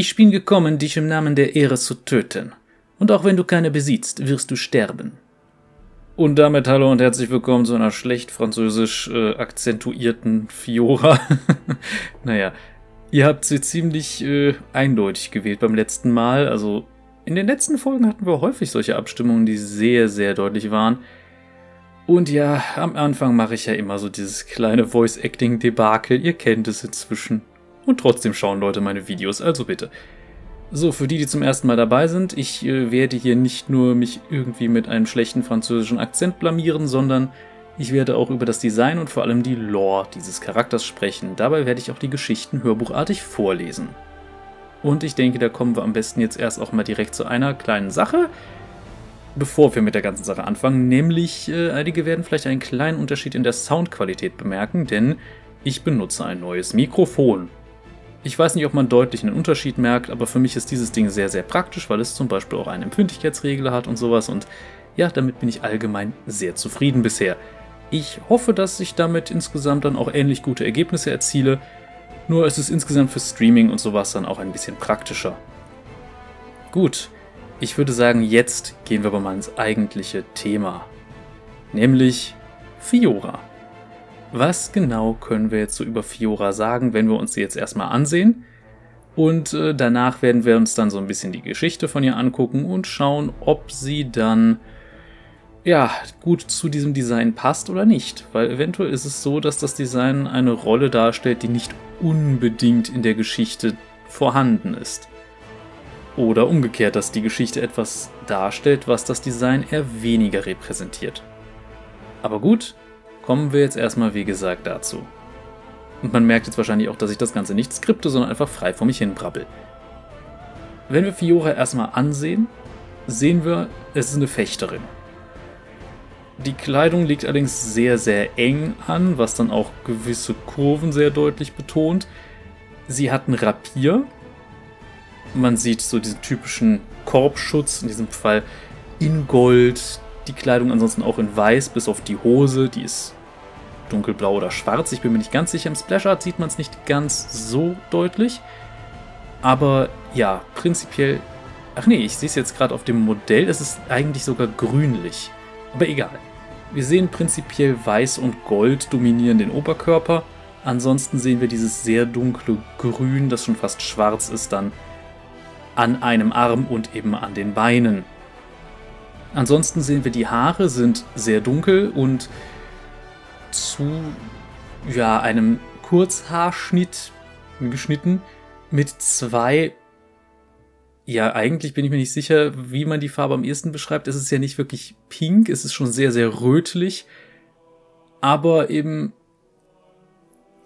Ich bin gekommen, dich im Namen der Ehre zu töten. Und auch wenn du keine besitzt, wirst du sterben. Und damit hallo und herzlich willkommen zu einer schlecht französisch äh, akzentuierten Fiora. naja, ihr habt sie ziemlich äh, eindeutig gewählt beim letzten Mal. Also in den letzten Folgen hatten wir häufig solche Abstimmungen, die sehr, sehr deutlich waren. Und ja, am Anfang mache ich ja immer so dieses kleine Voice-Acting-Debakel. Ihr kennt es inzwischen. Und trotzdem schauen Leute meine Videos, also bitte. So, für die, die zum ersten Mal dabei sind, ich äh, werde hier nicht nur mich irgendwie mit einem schlechten französischen Akzent blamieren, sondern ich werde auch über das Design und vor allem die Lore dieses Charakters sprechen. Dabei werde ich auch die Geschichten hörbuchartig vorlesen. Und ich denke, da kommen wir am besten jetzt erst auch mal direkt zu einer kleinen Sache, bevor wir mit der ganzen Sache anfangen. Nämlich, äh, einige werden vielleicht einen kleinen Unterschied in der Soundqualität bemerken, denn ich benutze ein neues Mikrofon. Ich weiß nicht, ob man deutlich einen Unterschied merkt, aber für mich ist dieses Ding sehr, sehr praktisch, weil es zum Beispiel auch einen Empfindlichkeitsregler hat und sowas und ja, damit bin ich allgemein sehr zufrieden bisher. Ich hoffe, dass ich damit insgesamt dann auch ähnlich gute Ergebnisse erziele, nur ist es insgesamt für Streaming und sowas dann auch ein bisschen praktischer. Gut, ich würde sagen, jetzt gehen wir aber mal ins eigentliche Thema, nämlich Fiora. Was genau können wir jetzt so über Fiora sagen, wenn wir uns sie jetzt erstmal ansehen? Und äh, danach werden wir uns dann so ein bisschen die Geschichte von ihr angucken und schauen, ob sie dann ja gut zu diesem Design passt oder nicht. Weil eventuell ist es so, dass das Design eine Rolle darstellt, die nicht unbedingt in der Geschichte vorhanden ist. Oder umgekehrt, dass die Geschichte etwas darstellt, was das Design eher weniger repräsentiert. Aber gut, kommen wir jetzt erstmal wie gesagt dazu. Und man merkt jetzt wahrscheinlich auch, dass ich das Ganze nicht skripte, sondern einfach frei vor mich hin brabbel. Wenn wir Fiora erstmal ansehen, sehen wir, es ist eine Fechterin. Die Kleidung liegt allerdings sehr, sehr eng an, was dann auch gewisse Kurven sehr deutlich betont. Sie hat einen Rapier. Man sieht so diesen typischen Korbschutz, in diesem Fall in Gold. Die Kleidung ansonsten auch in Weiß, bis auf die Hose, die ist dunkelblau oder schwarz. Ich bin mir nicht ganz sicher. Im Splash-Art sieht man es nicht ganz so deutlich. Aber ja, prinzipiell. Ach nee, ich sehe es jetzt gerade auf dem Modell. Es ist eigentlich sogar grünlich. Aber egal. Wir sehen prinzipiell Weiß und Gold dominieren den Oberkörper. Ansonsten sehen wir dieses sehr dunkle Grün, das schon fast schwarz ist, dann an einem Arm und eben an den Beinen. Ansonsten sehen wir, die Haare sind sehr dunkel und zu ja, einem Kurzhaarschnitt geschnitten mit zwei. Ja, eigentlich bin ich mir nicht sicher, wie man die Farbe am ehesten beschreibt. Es ist ja nicht wirklich pink, es ist schon sehr, sehr rötlich. Aber eben,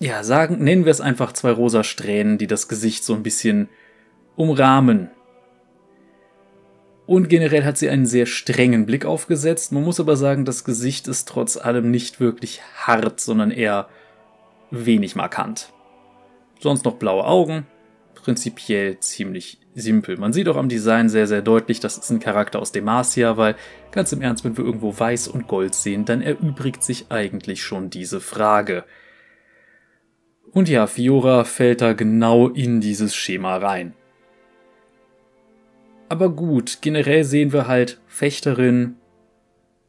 ja, sagen, nennen wir es einfach zwei rosa Strähnen, die das Gesicht so ein bisschen umrahmen. Und generell hat sie einen sehr strengen Blick aufgesetzt. Man muss aber sagen, das Gesicht ist trotz allem nicht wirklich hart, sondern eher wenig markant. Sonst noch blaue Augen. Prinzipiell ziemlich simpel. Man sieht auch am Design sehr, sehr deutlich, das ist ein Charakter aus Demacia, weil ganz im Ernst, wenn wir irgendwo Weiß und Gold sehen, dann erübrigt sich eigentlich schon diese Frage. Und ja, Fiora fällt da genau in dieses Schema rein. Aber gut, generell sehen wir halt Fechterin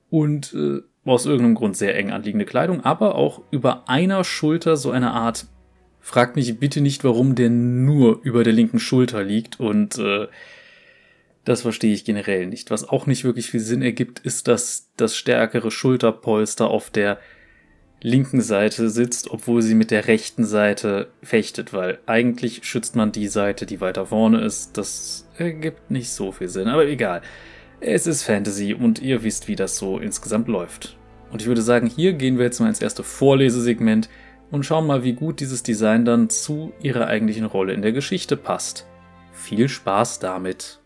und äh, aus irgendeinem Grund sehr eng anliegende Kleidung, aber auch über einer Schulter so eine Art. Fragt mich bitte nicht, warum der nur über der linken Schulter liegt und äh, das verstehe ich generell nicht. Was auch nicht wirklich viel Sinn ergibt, ist, dass das stärkere Schulterpolster auf der linken Seite sitzt, obwohl sie mit der rechten Seite fechtet, weil eigentlich schützt man die Seite, die weiter vorne ist. Das ergibt nicht so viel Sinn, aber egal. Es ist Fantasy und ihr wisst, wie das so insgesamt läuft. Und ich würde sagen, hier gehen wir jetzt mal ins erste Vorlesesegment und schauen mal, wie gut dieses Design dann zu ihrer eigentlichen Rolle in der Geschichte passt. Viel Spaß damit!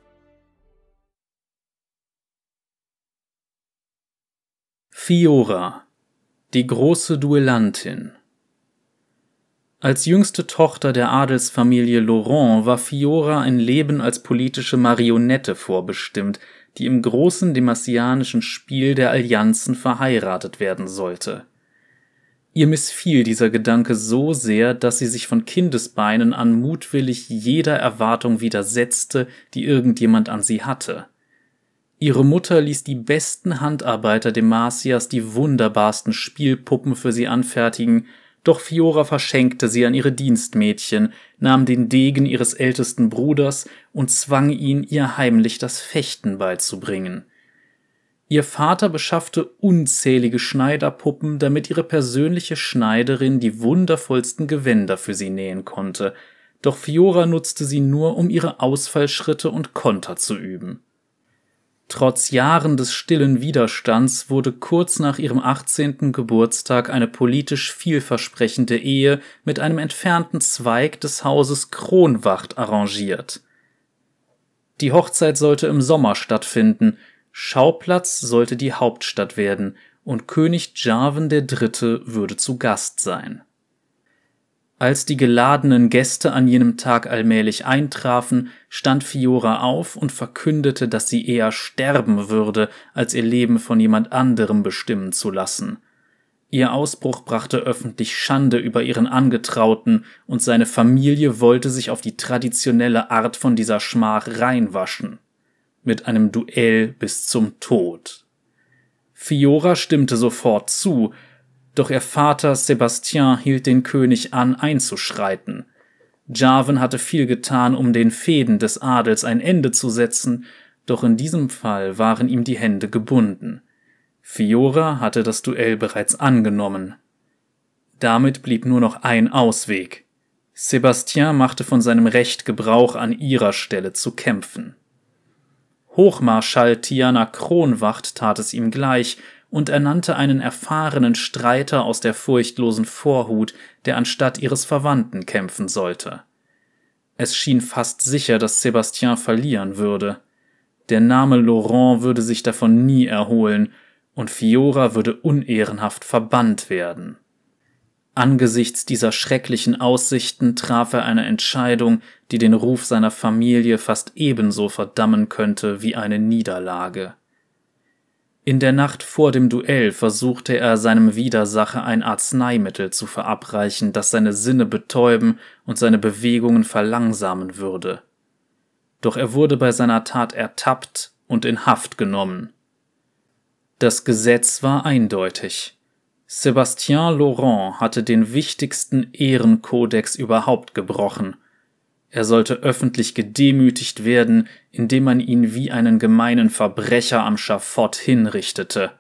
Fiora die große Duellantin Als jüngste Tochter der Adelsfamilie Laurent war Fiora ein Leben als politische Marionette vorbestimmt, die im großen demassianischen Spiel der Allianzen verheiratet werden sollte. Ihr missfiel dieser Gedanke so sehr, dass sie sich von Kindesbeinen an mutwillig jeder Erwartung widersetzte, die irgendjemand an sie hatte. Ihre Mutter ließ die besten Handarbeiter Demasias die wunderbarsten Spielpuppen für sie anfertigen, doch Fiora verschenkte sie an ihre Dienstmädchen, nahm den Degen ihres ältesten Bruders und zwang ihn, ihr heimlich das Fechten beizubringen. Ihr Vater beschaffte unzählige Schneiderpuppen, damit ihre persönliche Schneiderin die wundervollsten Gewänder für sie nähen konnte, doch Fiora nutzte sie nur, um ihre Ausfallschritte und Konter zu üben. Trotz Jahren des stillen Widerstands wurde kurz nach ihrem 18. Geburtstag eine politisch vielversprechende Ehe mit einem entfernten Zweig des Hauses Kronwacht arrangiert. Die Hochzeit sollte im Sommer stattfinden, Schauplatz sollte die Hauptstadt werden und König Jarvan III. würde zu Gast sein. Als die geladenen Gäste an jenem Tag allmählich eintrafen, stand Fiora auf und verkündete, dass sie eher sterben würde, als ihr Leben von jemand anderem bestimmen zu lassen. Ihr Ausbruch brachte öffentlich Schande über ihren Angetrauten, und seine Familie wollte sich auf die traditionelle Art von dieser Schmach reinwaschen mit einem Duell bis zum Tod. Fiora stimmte sofort zu, doch ihr Vater Sebastien hielt den König an, einzuschreiten. Jarvan hatte viel getan, um den Fäden des Adels ein Ende zu setzen, doch in diesem Fall waren ihm die Hände gebunden. Fiora hatte das Duell bereits angenommen. Damit blieb nur noch ein Ausweg. Sebastien machte von seinem Recht Gebrauch, an ihrer Stelle zu kämpfen. Hochmarschall Tiana Kronwacht tat es ihm gleich und ernannte einen erfahrenen Streiter aus der furchtlosen Vorhut, der anstatt ihres Verwandten kämpfen sollte. Es schien fast sicher, dass Sebastien verlieren würde. Der Name Laurent würde sich davon nie erholen, und Fiora würde unehrenhaft verbannt werden. Angesichts dieser schrecklichen Aussichten traf er eine Entscheidung, die den Ruf seiner Familie fast ebenso verdammen könnte wie eine Niederlage. In der Nacht vor dem Duell versuchte er seinem Widersacher ein Arzneimittel zu verabreichen, das seine Sinne betäuben und seine Bewegungen verlangsamen würde. Doch er wurde bei seiner Tat ertappt und in Haft genommen. Das Gesetz war eindeutig. Sebastien Laurent hatte den wichtigsten Ehrenkodex überhaupt gebrochen. Er sollte öffentlich gedemütigt werden, indem man ihn wie einen gemeinen Verbrecher am Schafott hinrichtete.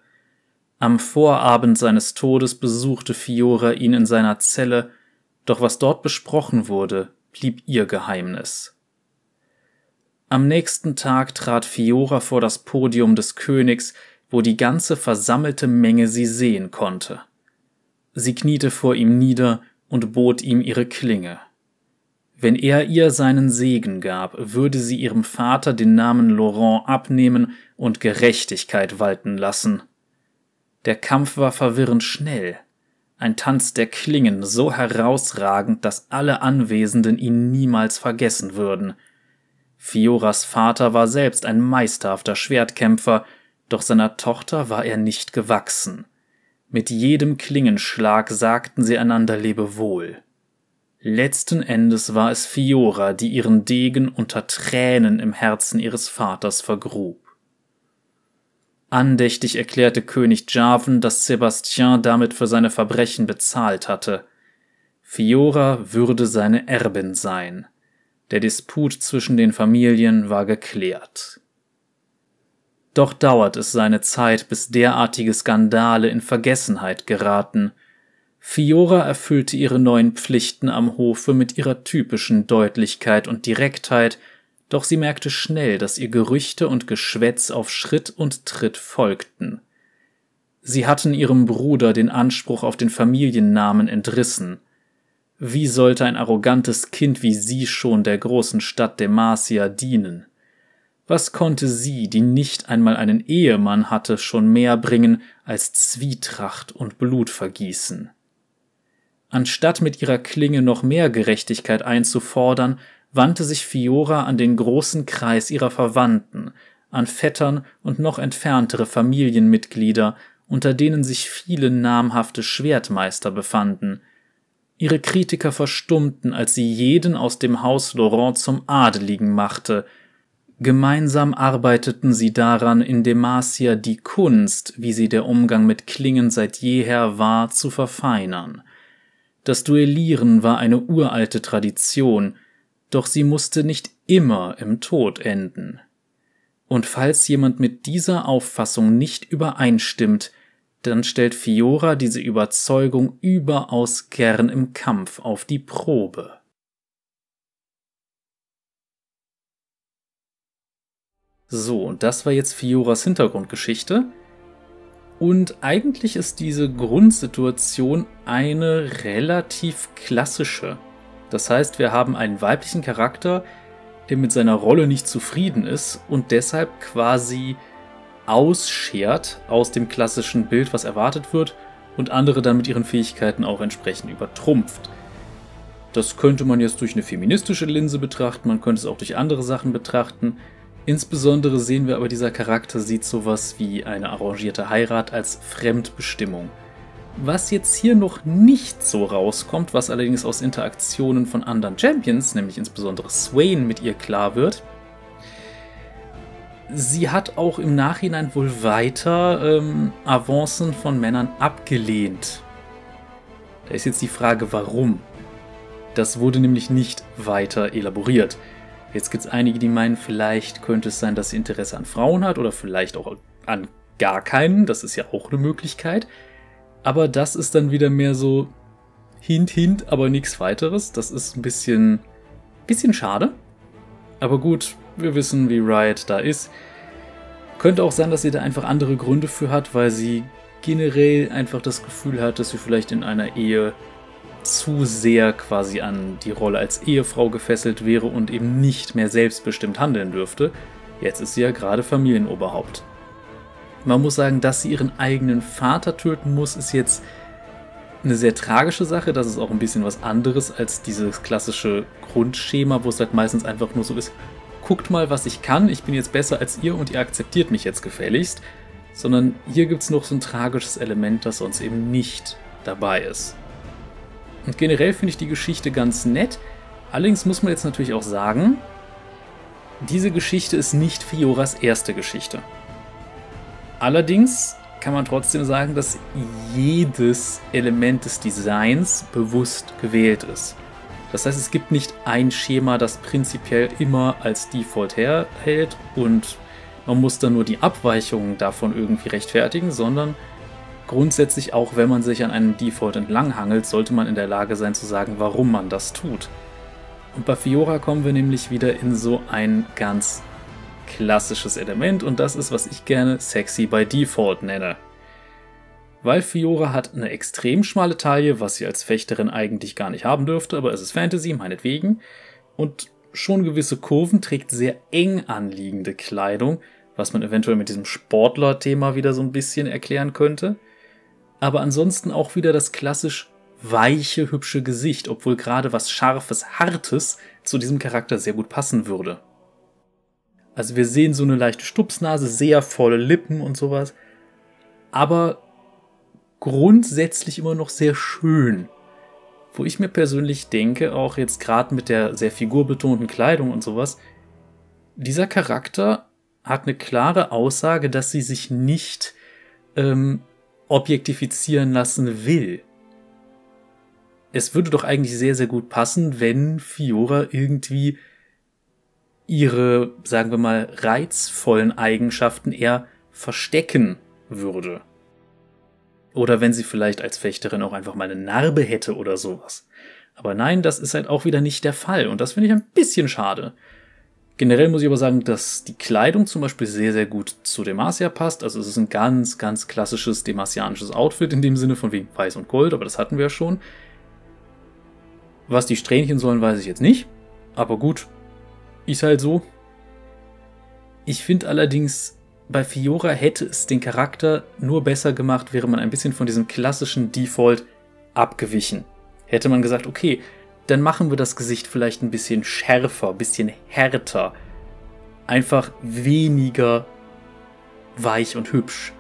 Am Vorabend seines Todes besuchte Fiora ihn in seiner Zelle, doch was dort besprochen wurde, blieb ihr Geheimnis. Am nächsten Tag trat Fiora vor das Podium des Königs, wo die ganze versammelte Menge sie sehen konnte. Sie kniete vor ihm nieder und bot ihm ihre Klinge. Wenn er ihr seinen Segen gab, würde sie ihrem Vater den Namen Laurent abnehmen und Gerechtigkeit walten lassen. Der Kampf war verwirrend schnell, ein Tanz der Klingen so herausragend, dass alle Anwesenden ihn niemals vergessen würden. Fioras Vater war selbst ein meisterhafter Schwertkämpfer doch seiner Tochter war er nicht gewachsen. Mit jedem Klingenschlag sagten sie einander Lebewohl. Letzten Endes war es Fiora, die ihren Degen unter Tränen im Herzen ihres Vaters vergrub. Andächtig erklärte König Jarvan, dass Sebastien damit für seine Verbrechen bezahlt hatte. Fiora würde seine Erbin sein. Der Disput zwischen den Familien war geklärt. Doch dauert es seine Zeit, bis derartige Skandale in Vergessenheit geraten. Fiora erfüllte ihre neuen Pflichten am Hofe mit ihrer typischen Deutlichkeit und Direktheit, doch sie merkte schnell, dass ihr Gerüchte und Geschwätz auf Schritt und Tritt folgten. Sie hatten ihrem Bruder den Anspruch auf den Familiennamen entrissen. Wie sollte ein arrogantes Kind wie sie schon der großen Stadt Demacia dienen? Was konnte sie, die nicht einmal einen Ehemann hatte, schon mehr bringen als Zwietracht und Blutvergießen? Anstatt mit ihrer Klinge noch mehr Gerechtigkeit einzufordern, wandte sich Fiora an den großen Kreis ihrer Verwandten, an Vettern und noch entferntere Familienmitglieder unter denen sich viele namhafte Schwertmeister befanden. Ihre Kritiker verstummten, als sie jeden aus dem Haus Laurent zum Adeligen machte. Gemeinsam arbeiteten sie daran, in Demacia die Kunst, wie sie der Umgang mit Klingen seit jeher war, zu verfeinern. Das Duellieren war eine uralte Tradition, doch sie musste nicht immer im Tod enden. Und falls jemand mit dieser Auffassung nicht übereinstimmt, dann stellt Fiora diese Überzeugung überaus gern im Kampf auf die Probe. So, und das war jetzt Fioras Hintergrundgeschichte. Und eigentlich ist diese Grundsituation eine relativ klassische. Das heißt, wir haben einen weiblichen Charakter, der mit seiner Rolle nicht zufrieden ist und deshalb quasi ausschert aus dem klassischen Bild, was erwartet wird, und andere dann mit ihren Fähigkeiten auch entsprechend übertrumpft. Das könnte man jetzt durch eine feministische Linse betrachten, man könnte es auch durch andere Sachen betrachten. Insbesondere sehen wir aber, dieser Charakter sieht sowas wie eine arrangierte Heirat als Fremdbestimmung. Was jetzt hier noch nicht so rauskommt, was allerdings aus Interaktionen von anderen Champions, nämlich insbesondere Swain, mit ihr klar wird, sie hat auch im Nachhinein wohl weiter ähm, Avancen von Männern abgelehnt. Da ist jetzt die Frage, warum. Das wurde nämlich nicht weiter elaboriert. Jetzt gibt es einige, die meinen, vielleicht könnte es sein, dass sie Interesse an Frauen hat oder vielleicht auch an gar keinen. Das ist ja auch eine Möglichkeit. Aber das ist dann wieder mehr so Hint, Hint, aber nichts weiteres. Das ist ein bisschen, bisschen schade. Aber gut, wir wissen, wie Riot da ist. Könnte auch sein, dass sie da einfach andere Gründe für hat, weil sie generell einfach das Gefühl hat, dass sie vielleicht in einer Ehe zu sehr quasi an die Rolle als Ehefrau gefesselt wäre und eben nicht mehr selbstbestimmt handeln dürfte. Jetzt ist sie ja gerade Familienoberhaupt. Man muss sagen, dass sie ihren eigenen Vater töten muss, ist jetzt eine sehr tragische Sache. Das ist auch ein bisschen was anderes als dieses klassische Grundschema, wo es halt meistens einfach nur so ist, guckt mal, was ich kann, ich bin jetzt besser als ihr und ihr akzeptiert mich jetzt gefälligst. Sondern hier gibt es noch so ein tragisches Element, das sonst eben nicht dabei ist. Und generell finde ich die Geschichte ganz nett. Allerdings muss man jetzt natürlich auch sagen, diese Geschichte ist nicht Fioras erste Geschichte. Allerdings kann man trotzdem sagen, dass jedes Element des Designs bewusst gewählt ist. Das heißt, es gibt nicht ein Schema, das prinzipiell immer als Default herhält und man muss dann nur die Abweichungen davon irgendwie rechtfertigen, sondern grundsätzlich auch wenn man sich an einem Default entlanghangelt, sollte man in der Lage sein zu sagen, warum man das tut. Und bei Fiora kommen wir nämlich wieder in so ein ganz klassisches Element und das ist, was ich gerne sexy by default nenne. Weil Fiora hat eine extrem schmale Taille, was sie als Fechterin eigentlich gar nicht haben dürfte, aber es ist Fantasy, meinetwegen. Und schon gewisse Kurven trägt sehr eng anliegende Kleidung, was man eventuell mit diesem Sportler-Thema wieder so ein bisschen erklären könnte. Aber ansonsten auch wieder das klassisch weiche, hübsche Gesicht, obwohl gerade was Scharfes, Hartes zu diesem Charakter sehr gut passen würde. Also wir sehen so eine leichte Stupsnase, sehr volle Lippen und sowas. Aber grundsätzlich immer noch sehr schön. Wo ich mir persönlich denke, auch jetzt gerade mit der sehr figurbetonten Kleidung und sowas, dieser Charakter hat eine klare Aussage, dass sie sich nicht ähm, objektifizieren lassen will. Es würde doch eigentlich sehr, sehr gut passen, wenn Fiora irgendwie ihre, sagen wir mal, reizvollen Eigenschaften eher verstecken würde. Oder wenn sie vielleicht als Fechterin auch einfach mal eine Narbe hätte oder sowas. Aber nein, das ist halt auch wieder nicht der Fall. Und das finde ich ein bisschen schade. Generell muss ich aber sagen, dass die Kleidung zum Beispiel sehr, sehr gut zu Demacia passt. Also es ist ein ganz, ganz klassisches demasianisches Outfit in dem Sinne von wegen Weiß und Gold, aber das hatten wir ja schon. Was die Strähnchen sollen, weiß ich jetzt nicht. Aber gut, ist halt so. Ich finde allerdings, bei Fiora hätte es den Charakter nur besser gemacht, wäre man ein bisschen von diesem klassischen Default abgewichen. Hätte man gesagt, okay, dann machen wir das Gesicht vielleicht ein bisschen schärfer, ein bisschen härter. Einfach weniger weich und hübsch.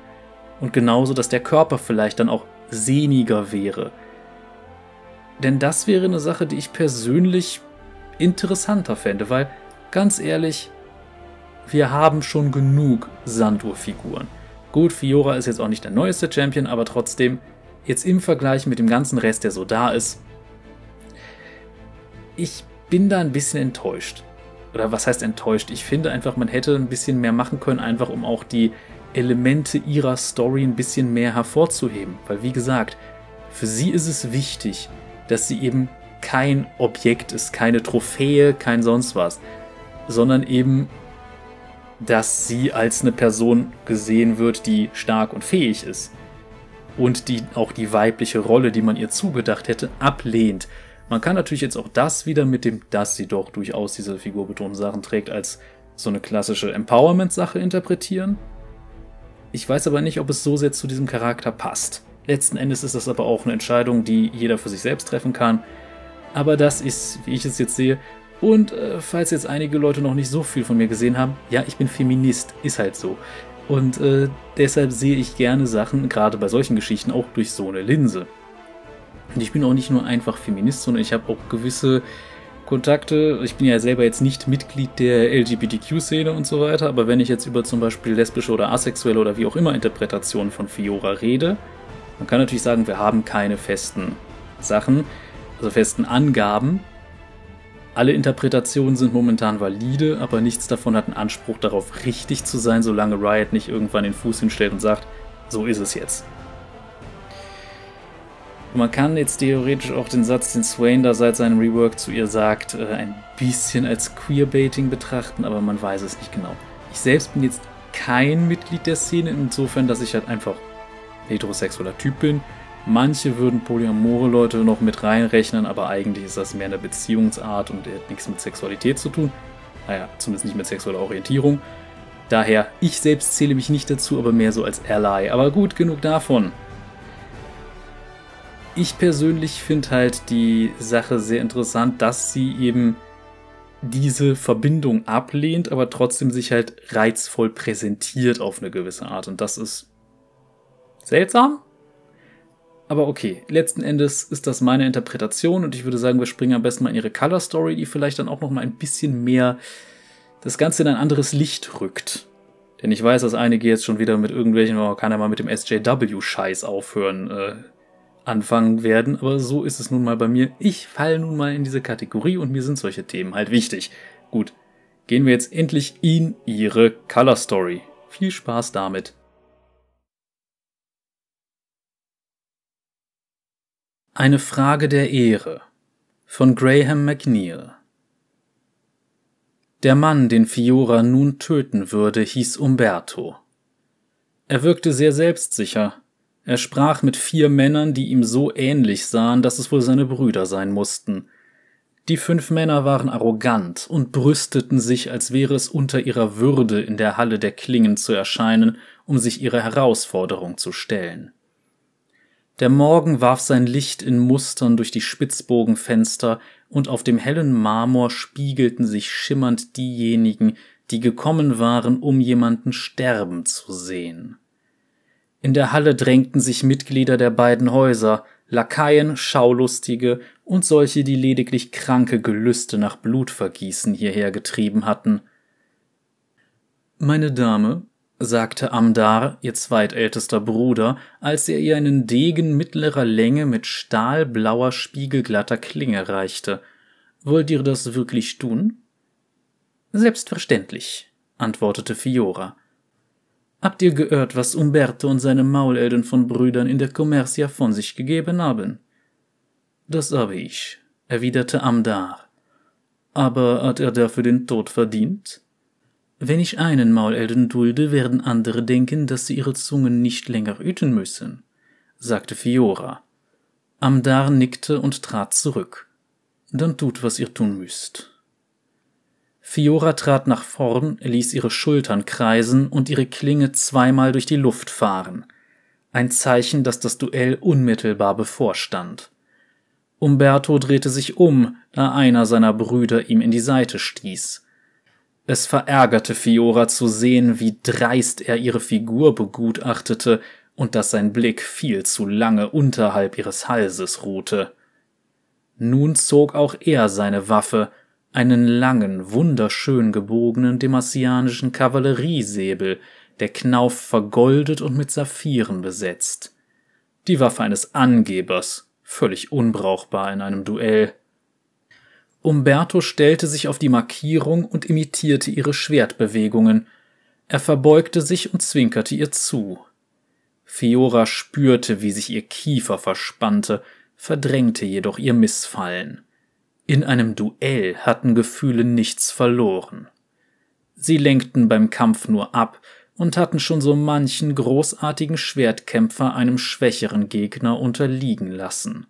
Und genauso, dass der Körper vielleicht dann auch sehniger wäre. Denn das wäre eine Sache, die ich persönlich interessanter fände, weil ganz ehrlich, wir haben schon genug Sanduhrfiguren. Gut, Fiora ist jetzt auch nicht der neueste Champion, aber trotzdem, jetzt im Vergleich mit dem ganzen Rest, der so da ist, ich bin da ein bisschen enttäuscht. Oder was heißt enttäuscht? Ich finde einfach, man hätte ein bisschen mehr machen können, einfach um auch die Elemente ihrer Story ein bisschen mehr hervorzuheben. Weil, wie gesagt, für sie ist es wichtig, dass sie eben kein Objekt ist, keine Trophäe, kein sonst was, sondern eben, dass sie als eine Person gesehen wird, die stark und fähig ist und die auch die weibliche Rolle, die man ihr zugedacht hätte, ablehnt. Man kann natürlich jetzt auch das wieder mit dem, dass sie doch durchaus diese figurbetonten Sachen trägt, als so eine klassische Empowerment-Sache interpretieren. Ich weiß aber nicht, ob es so sehr zu diesem Charakter passt. Letzten Endes ist das aber auch eine Entscheidung, die jeder für sich selbst treffen kann. Aber das ist, wie ich es jetzt sehe, und äh, falls jetzt einige Leute noch nicht so viel von mir gesehen haben, ja, ich bin Feminist, ist halt so. Und äh, deshalb sehe ich gerne Sachen, gerade bei solchen Geschichten, auch durch so eine Linse. Und ich bin auch nicht nur einfach Feminist, sondern ich habe auch gewisse Kontakte. Ich bin ja selber jetzt nicht Mitglied der LGBTQ-Szene und so weiter, aber wenn ich jetzt über zum Beispiel lesbische oder asexuelle oder wie auch immer Interpretationen von Fiora rede, man kann natürlich sagen, wir haben keine festen Sachen, also festen Angaben. Alle Interpretationen sind momentan valide, aber nichts davon hat einen Anspruch darauf, richtig zu sein, solange Riot nicht irgendwann den Fuß hinstellt und sagt, so ist es jetzt. Man kann jetzt theoretisch auch den Satz, den Swain da seit seinem Rework zu ihr sagt, äh, ein bisschen als Queerbaiting betrachten, aber man weiß es nicht genau. Ich selbst bin jetzt kein Mitglied der Szene, insofern, dass ich halt einfach heterosexueller Typ bin. Manche würden polyamore Leute noch mit reinrechnen, aber eigentlich ist das mehr eine Beziehungsart und hat nichts mit Sexualität zu tun. Naja, zumindest nicht mit sexueller Orientierung. Daher, ich selbst zähle mich nicht dazu, aber mehr so als Ally. Aber gut, genug davon. Ich persönlich finde halt die Sache sehr interessant, dass sie eben diese Verbindung ablehnt, aber trotzdem sich halt reizvoll präsentiert auf eine gewisse Art. Und das ist seltsam. Aber okay, letzten Endes ist das meine Interpretation und ich würde sagen, wir springen am besten mal in ihre Color Story, die vielleicht dann auch noch mal ein bisschen mehr das Ganze in ein anderes Licht rückt. Denn ich weiß, dass einige jetzt schon wieder mit irgendwelchen, oh, kann er mal mit dem SJW-Scheiß aufhören, äh, anfangen werden, aber so ist es nun mal bei mir. Ich falle nun mal in diese Kategorie und mir sind solche Themen halt wichtig. Gut, gehen wir jetzt endlich in ihre Color Story. Viel Spaß damit. Eine Frage der Ehre von Graham McNeil Der Mann, den Fiora nun töten würde, hieß Umberto. Er wirkte sehr selbstsicher, er sprach mit vier Männern, die ihm so ähnlich sahen, dass es wohl seine Brüder sein mussten. Die fünf Männer waren arrogant und brüsteten sich, als wäre es unter ihrer Würde, in der Halle der Klingen zu erscheinen, um sich ihre Herausforderung zu stellen. Der Morgen warf sein Licht in Mustern durch die Spitzbogenfenster, und auf dem hellen Marmor spiegelten sich schimmernd diejenigen, die gekommen waren, um jemanden sterben zu sehen. In der Halle drängten sich Mitglieder der beiden Häuser, Lakaien, Schaulustige und solche, die lediglich kranke Gelüste nach Blutvergießen hierher getrieben hatten. Meine Dame, sagte Amdar, ihr zweitältester Bruder, als er ihr einen Degen mittlerer Länge mit stahlblauer, spiegelglatter Klinge reichte. Wollt ihr das wirklich tun? Selbstverständlich, antwortete Fiora. Habt ihr gehört, was Umberto und seine Maulelden von Brüdern in der Commercia von sich gegeben haben? Das habe ich, erwiderte Amdar. Aber hat er dafür den Tod verdient? Wenn ich einen Maulelden dulde, werden andere denken, dass sie ihre Zungen nicht länger hüten müssen, sagte Fiora. Amdar nickte und trat zurück. Dann tut, was ihr tun müsst. Fiora trat nach vorn, ließ ihre Schultern kreisen und ihre Klinge zweimal durch die Luft fahren. Ein Zeichen, dass das Duell unmittelbar bevorstand. Umberto drehte sich um, da einer seiner Brüder ihm in die Seite stieß. Es verärgerte Fiora zu sehen, wie dreist er ihre Figur begutachtete und dass sein Blick viel zu lange unterhalb ihres Halses ruhte. Nun zog auch er seine Waffe, einen langen, wunderschön gebogenen demassianischen Kavalleriesäbel, der Knauf vergoldet und mit Saphiren besetzt. Die Waffe eines Angebers, völlig unbrauchbar in einem Duell. Umberto stellte sich auf die Markierung und imitierte ihre Schwertbewegungen. Er verbeugte sich und zwinkerte ihr zu. Fiora spürte, wie sich ihr Kiefer verspannte, verdrängte jedoch ihr Missfallen. In einem Duell hatten Gefühle nichts verloren. Sie lenkten beim Kampf nur ab und hatten schon so manchen großartigen Schwertkämpfer einem schwächeren Gegner unterliegen lassen.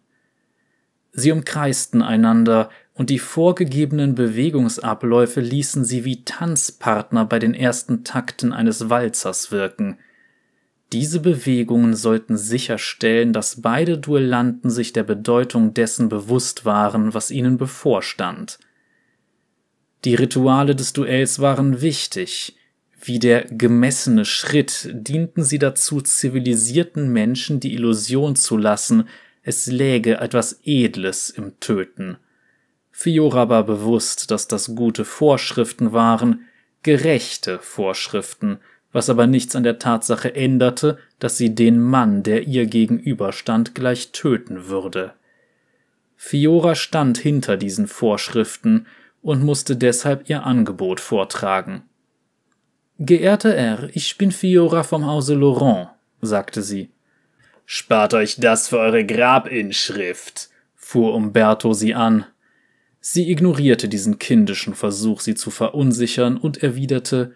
Sie umkreisten einander, und die vorgegebenen Bewegungsabläufe ließen sie wie Tanzpartner bei den ersten Takten eines Walzers wirken. Diese Bewegungen sollten sicherstellen, dass beide Duellanten sich der Bedeutung dessen bewusst waren, was ihnen bevorstand. Die Rituale des Duells waren wichtig, wie der gemessene Schritt dienten sie dazu, zivilisierten Menschen die Illusion zu lassen, es läge etwas Edles im Töten. Fiora war bewusst, dass das gute Vorschriften waren, gerechte Vorschriften, was aber nichts an der Tatsache änderte, dass sie den Mann, der ihr gegenüberstand, gleich töten würde. Fiora stand hinter diesen Vorschriften und musste deshalb ihr Angebot vortragen. Geehrter Herr, ich bin Fiora vom Hause Laurent, sagte sie. Spart euch das für eure Grabinschrift, fuhr Umberto sie an. Sie ignorierte diesen kindischen Versuch, sie zu verunsichern, und erwiderte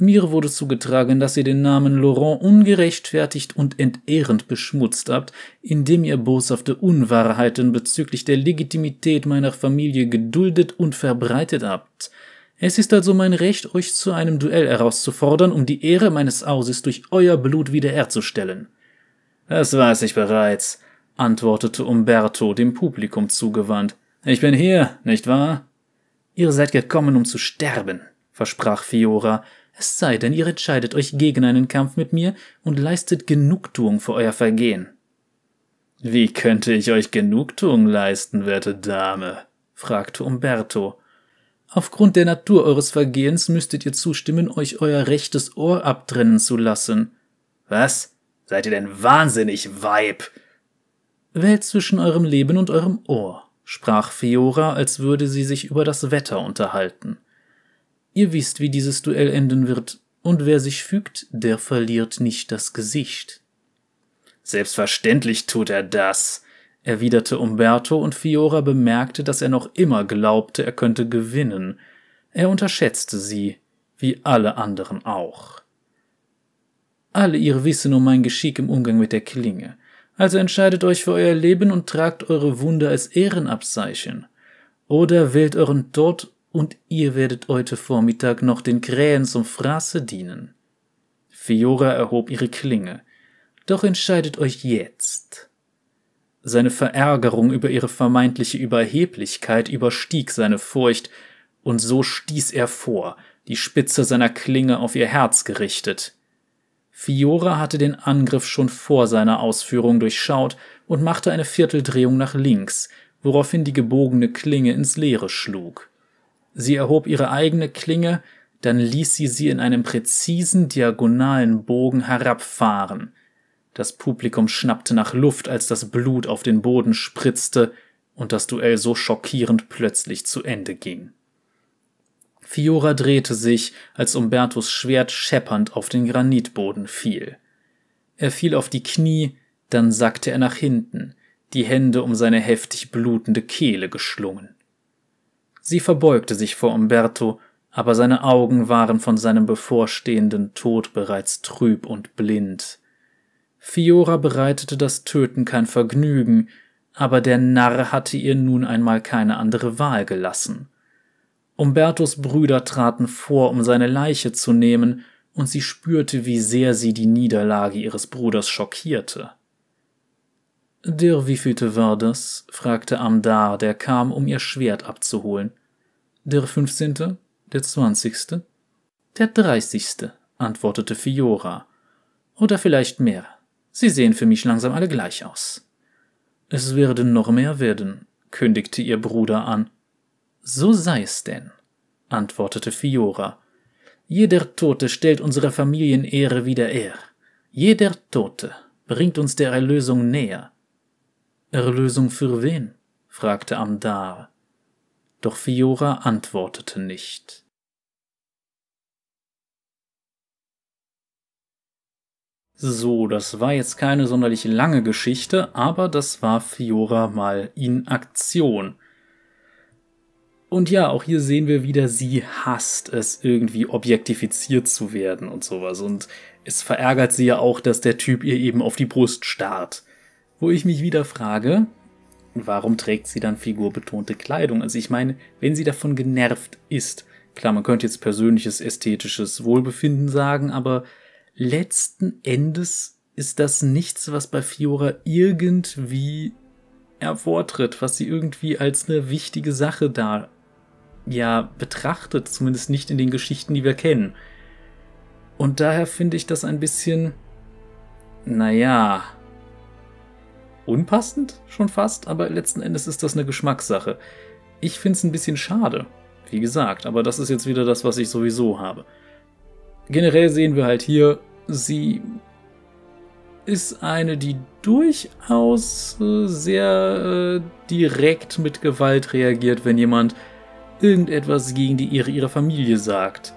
Mir wurde zugetragen, dass ihr den Namen Laurent ungerechtfertigt und entehrend beschmutzt habt, indem ihr boshafte Unwahrheiten bezüglich der Legitimität meiner Familie geduldet und verbreitet habt. Es ist also mein Recht, euch zu einem Duell herauszufordern, um die Ehre meines Hauses durch euer Blut wiederherzustellen. Das weiß ich bereits, antwortete Umberto dem Publikum zugewandt. Ich bin hier, nicht wahr? Ihr seid gekommen, um zu sterben, versprach Fiora, es sei denn, ihr entscheidet euch gegen einen Kampf mit mir und leistet Genugtuung für euer Vergehen. Wie könnte ich euch Genugtuung leisten, werte Dame? fragte Umberto. Aufgrund der Natur eures Vergehens müsstet ihr zustimmen, euch euer rechtes Ohr abtrennen zu lassen. Was? Seid ihr denn wahnsinnig, Weib? Wählt zwischen eurem Leben und eurem Ohr, sprach Fiora, als würde sie sich über das Wetter unterhalten. Ihr wisst, wie dieses Duell enden wird, und wer sich fügt, der verliert nicht das Gesicht. Selbstverständlich tut er das, erwiderte Umberto, und Fiora bemerkte, dass er noch immer glaubte, er könnte gewinnen. Er unterschätzte sie, wie alle anderen auch. Alle ihr wissen um mein Geschick im Umgang mit der Klinge. Also entscheidet euch für euer Leben und tragt eure Wunde als Ehrenabzeichen. Oder wählt euren Tod und ihr werdet heute Vormittag noch den Krähen zum Fraße dienen. Fiora erhob ihre Klinge. Doch entscheidet euch jetzt. Seine Verärgerung über ihre vermeintliche Überheblichkeit überstieg seine Furcht, und so stieß er vor, die Spitze seiner Klinge auf ihr Herz gerichtet. Fiora hatte den Angriff schon vor seiner Ausführung durchschaut und machte eine Vierteldrehung nach links, woraufhin die gebogene Klinge ins Leere schlug. Sie erhob ihre eigene Klinge, dann ließ sie sie in einem präzisen diagonalen Bogen herabfahren, das Publikum schnappte nach Luft, als das Blut auf den Boden spritzte und das Duell so schockierend plötzlich zu Ende ging. Fiora drehte sich, als Umbertos Schwert scheppernd auf den Granitboden fiel. Er fiel auf die Knie, dann sackte er nach hinten, die Hände um seine heftig blutende Kehle geschlungen. Sie verbeugte sich vor Umberto, aber seine Augen waren von seinem bevorstehenden Tod bereits trüb und blind. Fiora bereitete das Töten kein Vergnügen, aber der Narr hatte ihr nun einmal keine andere Wahl gelassen. Umbertos Brüder traten vor, um seine Leiche zu nehmen, und sie spürte, wie sehr sie die Niederlage ihres Bruders schockierte. Der wievielte war das? fragte Amdar, der kam, um ihr Schwert abzuholen. Der fünfzehnte? Der zwanzigste? Der dreißigste, antwortete Fiora. Oder vielleicht mehr. Sie sehen für mich langsam alle gleich aus. Es werden noch mehr werden, kündigte ihr Bruder an. So sei es denn, antwortete Fiora. Jeder Tote stellt unserer Familienehre wieder er. Jeder Tote bringt uns der Erlösung näher. Erlösung für wen? fragte Amdar. Doch Fiora antwortete nicht. So, das war jetzt keine sonderlich lange Geschichte, aber das war Fiora mal in Aktion. Und ja, auch hier sehen wir wieder, sie hasst es, irgendwie objektifiziert zu werden und sowas. Und es verärgert sie ja auch, dass der Typ ihr eben auf die Brust starrt. Wo ich mich wieder frage, warum trägt sie dann figurbetonte Kleidung? Also ich meine, wenn sie davon genervt ist, klar, man könnte jetzt persönliches ästhetisches Wohlbefinden sagen, aber letzten Endes ist das nichts, was bei Fiora irgendwie hervortritt, was sie irgendwie als eine wichtige Sache da ja betrachtet, zumindest nicht in den Geschichten, die wir kennen. Und daher finde ich das ein bisschen, naja, unpassend schon fast, aber letzten Endes ist das eine Geschmackssache. Ich finde es ein bisschen schade, wie gesagt, aber das ist jetzt wieder das, was ich sowieso habe. Generell sehen wir halt hier, sie ist eine, die durchaus äh, sehr äh, direkt mit Gewalt reagiert, wenn jemand irgendetwas gegen die Ehre ihrer Familie sagt.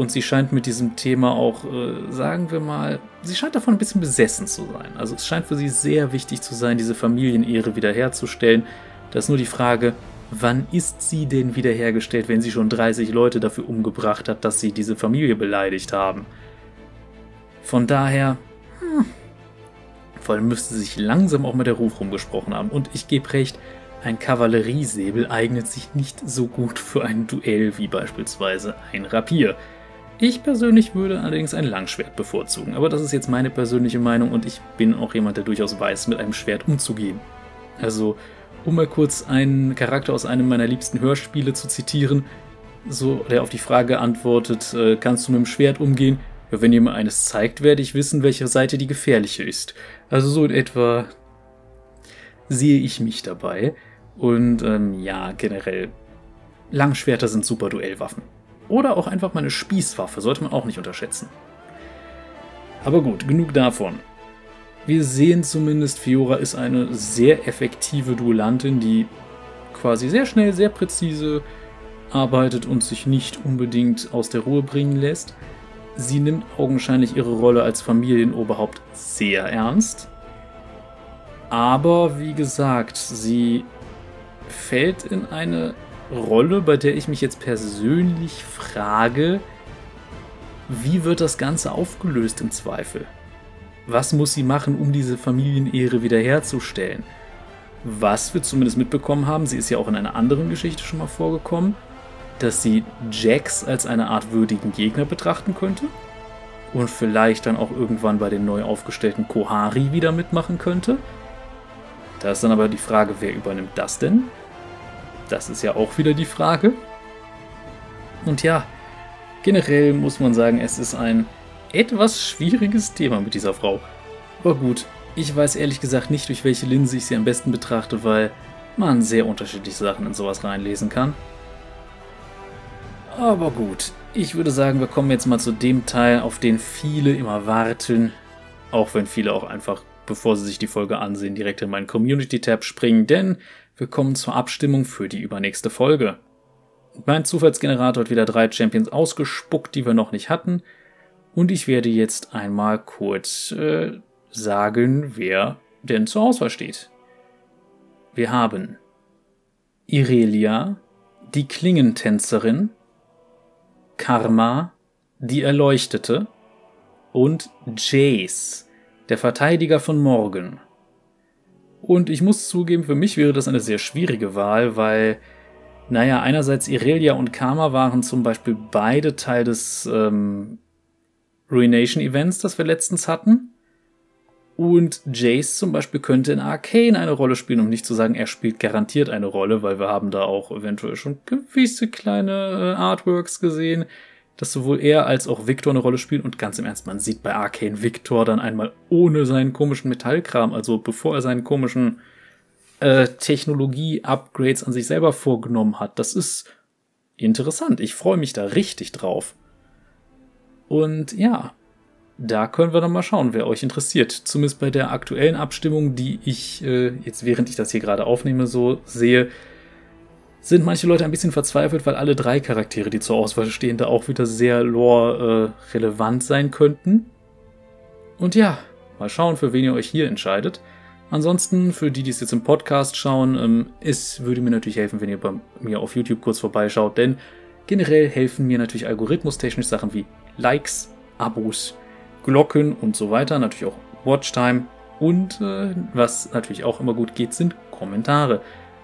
Und sie scheint mit diesem Thema auch, äh, sagen wir mal, sie scheint davon ein bisschen besessen zu sein. Also es scheint für sie sehr wichtig zu sein, diese Familienehre wiederherzustellen. Da ist nur die Frage, wann ist sie denn wiederhergestellt, wenn sie schon 30 Leute dafür umgebracht hat, dass sie diese Familie beleidigt haben? Von daher, hm, vor allem müsste sich langsam auch mit der Ruf rumgesprochen haben. Und ich gebe recht, ein Kavalleriesäbel eignet sich nicht so gut für ein Duell wie beispielsweise ein Rapier. Ich persönlich würde allerdings ein Langschwert bevorzugen, aber das ist jetzt meine persönliche Meinung und ich bin auch jemand, der durchaus weiß, mit einem Schwert umzugehen. Also, um mal kurz einen Charakter aus einem meiner liebsten Hörspiele zu zitieren, so der auf die Frage antwortet, äh, kannst du mit dem Schwert umgehen? Ja, wenn ihr mir eines zeigt, werde ich wissen, welche Seite die gefährliche ist. Also so in etwa sehe ich mich dabei. Und ähm, ja, generell, Langschwerter sind super Duellwaffen. Oder auch einfach mal eine Spießwaffe, sollte man auch nicht unterschätzen. Aber gut, genug davon. Wir sehen zumindest, Fiora ist eine sehr effektive Duellantin, die quasi sehr schnell, sehr präzise arbeitet und sich nicht unbedingt aus der Ruhe bringen lässt. Sie nimmt augenscheinlich ihre Rolle als Familienoberhaupt sehr ernst. Aber wie gesagt, sie fällt in eine Rolle, bei der ich mich jetzt persönlich frage, wie wird das Ganze aufgelöst im Zweifel? Was muss sie machen, um diese Familienehre wiederherzustellen? Was wir zumindest mitbekommen haben, sie ist ja auch in einer anderen Geschichte schon mal vorgekommen, dass sie Jax als eine Art würdigen Gegner betrachten könnte und vielleicht dann auch irgendwann bei den neu aufgestellten Kohari wieder mitmachen könnte. Da ist dann aber die Frage, wer übernimmt das denn? Das ist ja auch wieder die Frage. Und ja, generell muss man sagen, es ist ein etwas schwieriges Thema mit dieser Frau. Aber gut, ich weiß ehrlich gesagt nicht, durch welche Linse ich sie am besten betrachte, weil man sehr unterschiedliche Sachen in sowas reinlesen kann. Aber gut, ich würde sagen, wir kommen jetzt mal zu dem Teil, auf den viele immer warten. Auch wenn viele auch einfach, bevor sie sich die Folge ansehen, direkt in meinen Community-Tab springen, denn wir kommen zur Abstimmung für die übernächste Folge. Mein Zufallsgenerator hat wieder drei Champions ausgespuckt, die wir noch nicht hatten. Und ich werde jetzt einmal kurz äh, sagen, wer denn zur Auswahl steht. Wir haben Irelia, die Klingentänzerin, Karma, die Erleuchtete und Jace, der Verteidiger von Morgan. Und ich muss zugeben, für mich wäre das eine sehr schwierige Wahl, weil, naja, einerseits Irelia und Karma waren zum Beispiel beide Teil des ähm, Ruination Events, das wir letztens hatten. Und Jace zum Beispiel könnte in Arcane eine Rolle spielen, um nicht zu sagen, er spielt garantiert eine Rolle, weil wir haben da auch eventuell schon gewisse kleine äh, Artworks gesehen. Dass sowohl er als auch Victor eine Rolle spielen. Und ganz im Ernst, man sieht bei Arcane Victor dann einmal ohne seinen komischen Metallkram, also bevor er seinen komischen äh, Technologie-Upgrades an sich selber vorgenommen hat. Das ist interessant. Ich freue mich da richtig drauf. Und ja, da können wir dann mal schauen, wer euch interessiert. Zumindest bei der aktuellen Abstimmung, die ich äh, jetzt während ich das hier gerade aufnehme, so sehe, sind manche Leute ein bisschen verzweifelt, weil alle drei Charaktere, die zur Auswahl stehen, da auch wieder sehr lore-relevant äh, sein könnten. Und ja, mal schauen, für wen ihr euch hier entscheidet. Ansonsten, für die, die es jetzt im Podcast schauen, ähm, es würde mir natürlich helfen, wenn ihr bei mir auf YouTube kurz vorbeischaut, denn generell helfen mir natürlich algorithmustechnisch Sachen wie Likes, Abos, Glocken und so weiter, natürlich auch Watchtime und äh, was natürlich auch immer gut geht, sind Kommentare.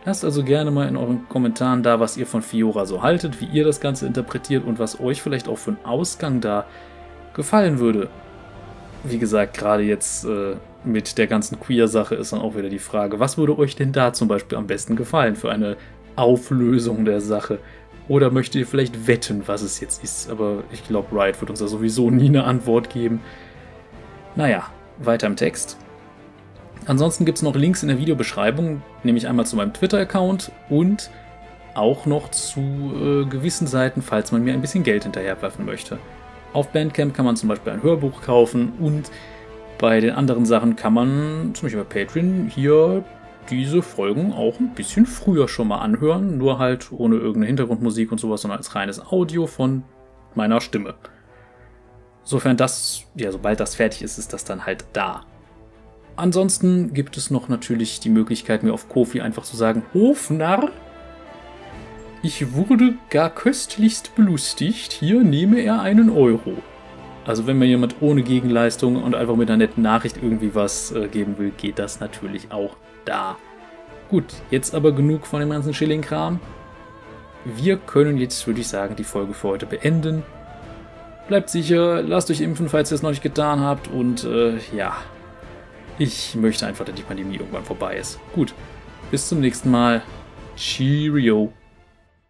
Lasst also gerne mal in euren Kommentaren da, was ihr von Fiora so haltet, wie ihr das Ganze interpretiert und was euch vielleicht auch für einen Ausgang da gefallen würde. Wie gesagt, gerade jetzt äh, mit der ganzen Queer-Sache ist dann auch wieder die Frage, was würde euch denn da zum Beispiel am besten gefallen für eine Auflösung der Sache? Oder möchtet ihr vielleicht wetten, was es jetzt ist? Aber ich glaube, Riot wird uns da sowieso nie eine Antwort geben. Naja, weiter im Text. Ansonsten gibt es noch Links in der Videobeschreibung, nämlich einmal zu meinem Twitter-Account und auch noch zu äh, gewissen Seiten, falls man mir ein bisschen Geld hinterherwerfen möchte. Auf Bandcamp kann man zum Beispiel ein Hörbuch kaufen und bei den anderen Sachen kann man zum Beispiel bei Patreon hier diese Folgen auch ein bisschen früher schon mal anhören, nur halt ohne irgendeine Hintergrundmusik und sowas, sondern als reines Audio von meiner Stimme. Sofern das, ja, sobald das fertig ist, ist das dann halt da. Ansonsten gibt es noch natürlich die Möglichkeit, mir auf Kofi einfach zu sagen, Hofnarr, ich wurde gar köstlichst belustigt, hier nehme er einen Euro. Also wenn mir jemand ohne Gegenleistung und einfach mit einer netten Nachricht irgendwie was äh, geben will, geht das natürlich auch da. Gut, jetzt aber genug von dem ganzen Schilling-Kram. Wir können jetzt, würde ich sagen, die Folge für heute beenden. Bleibt sicher, lasst euch impfen, falls ihr es noch nicht getan habt und äh, ja, ich möchte einfach, dass die Pandemie irgendwann vorbei ist. Gut, bis zum nächsten Mal. Cheerio.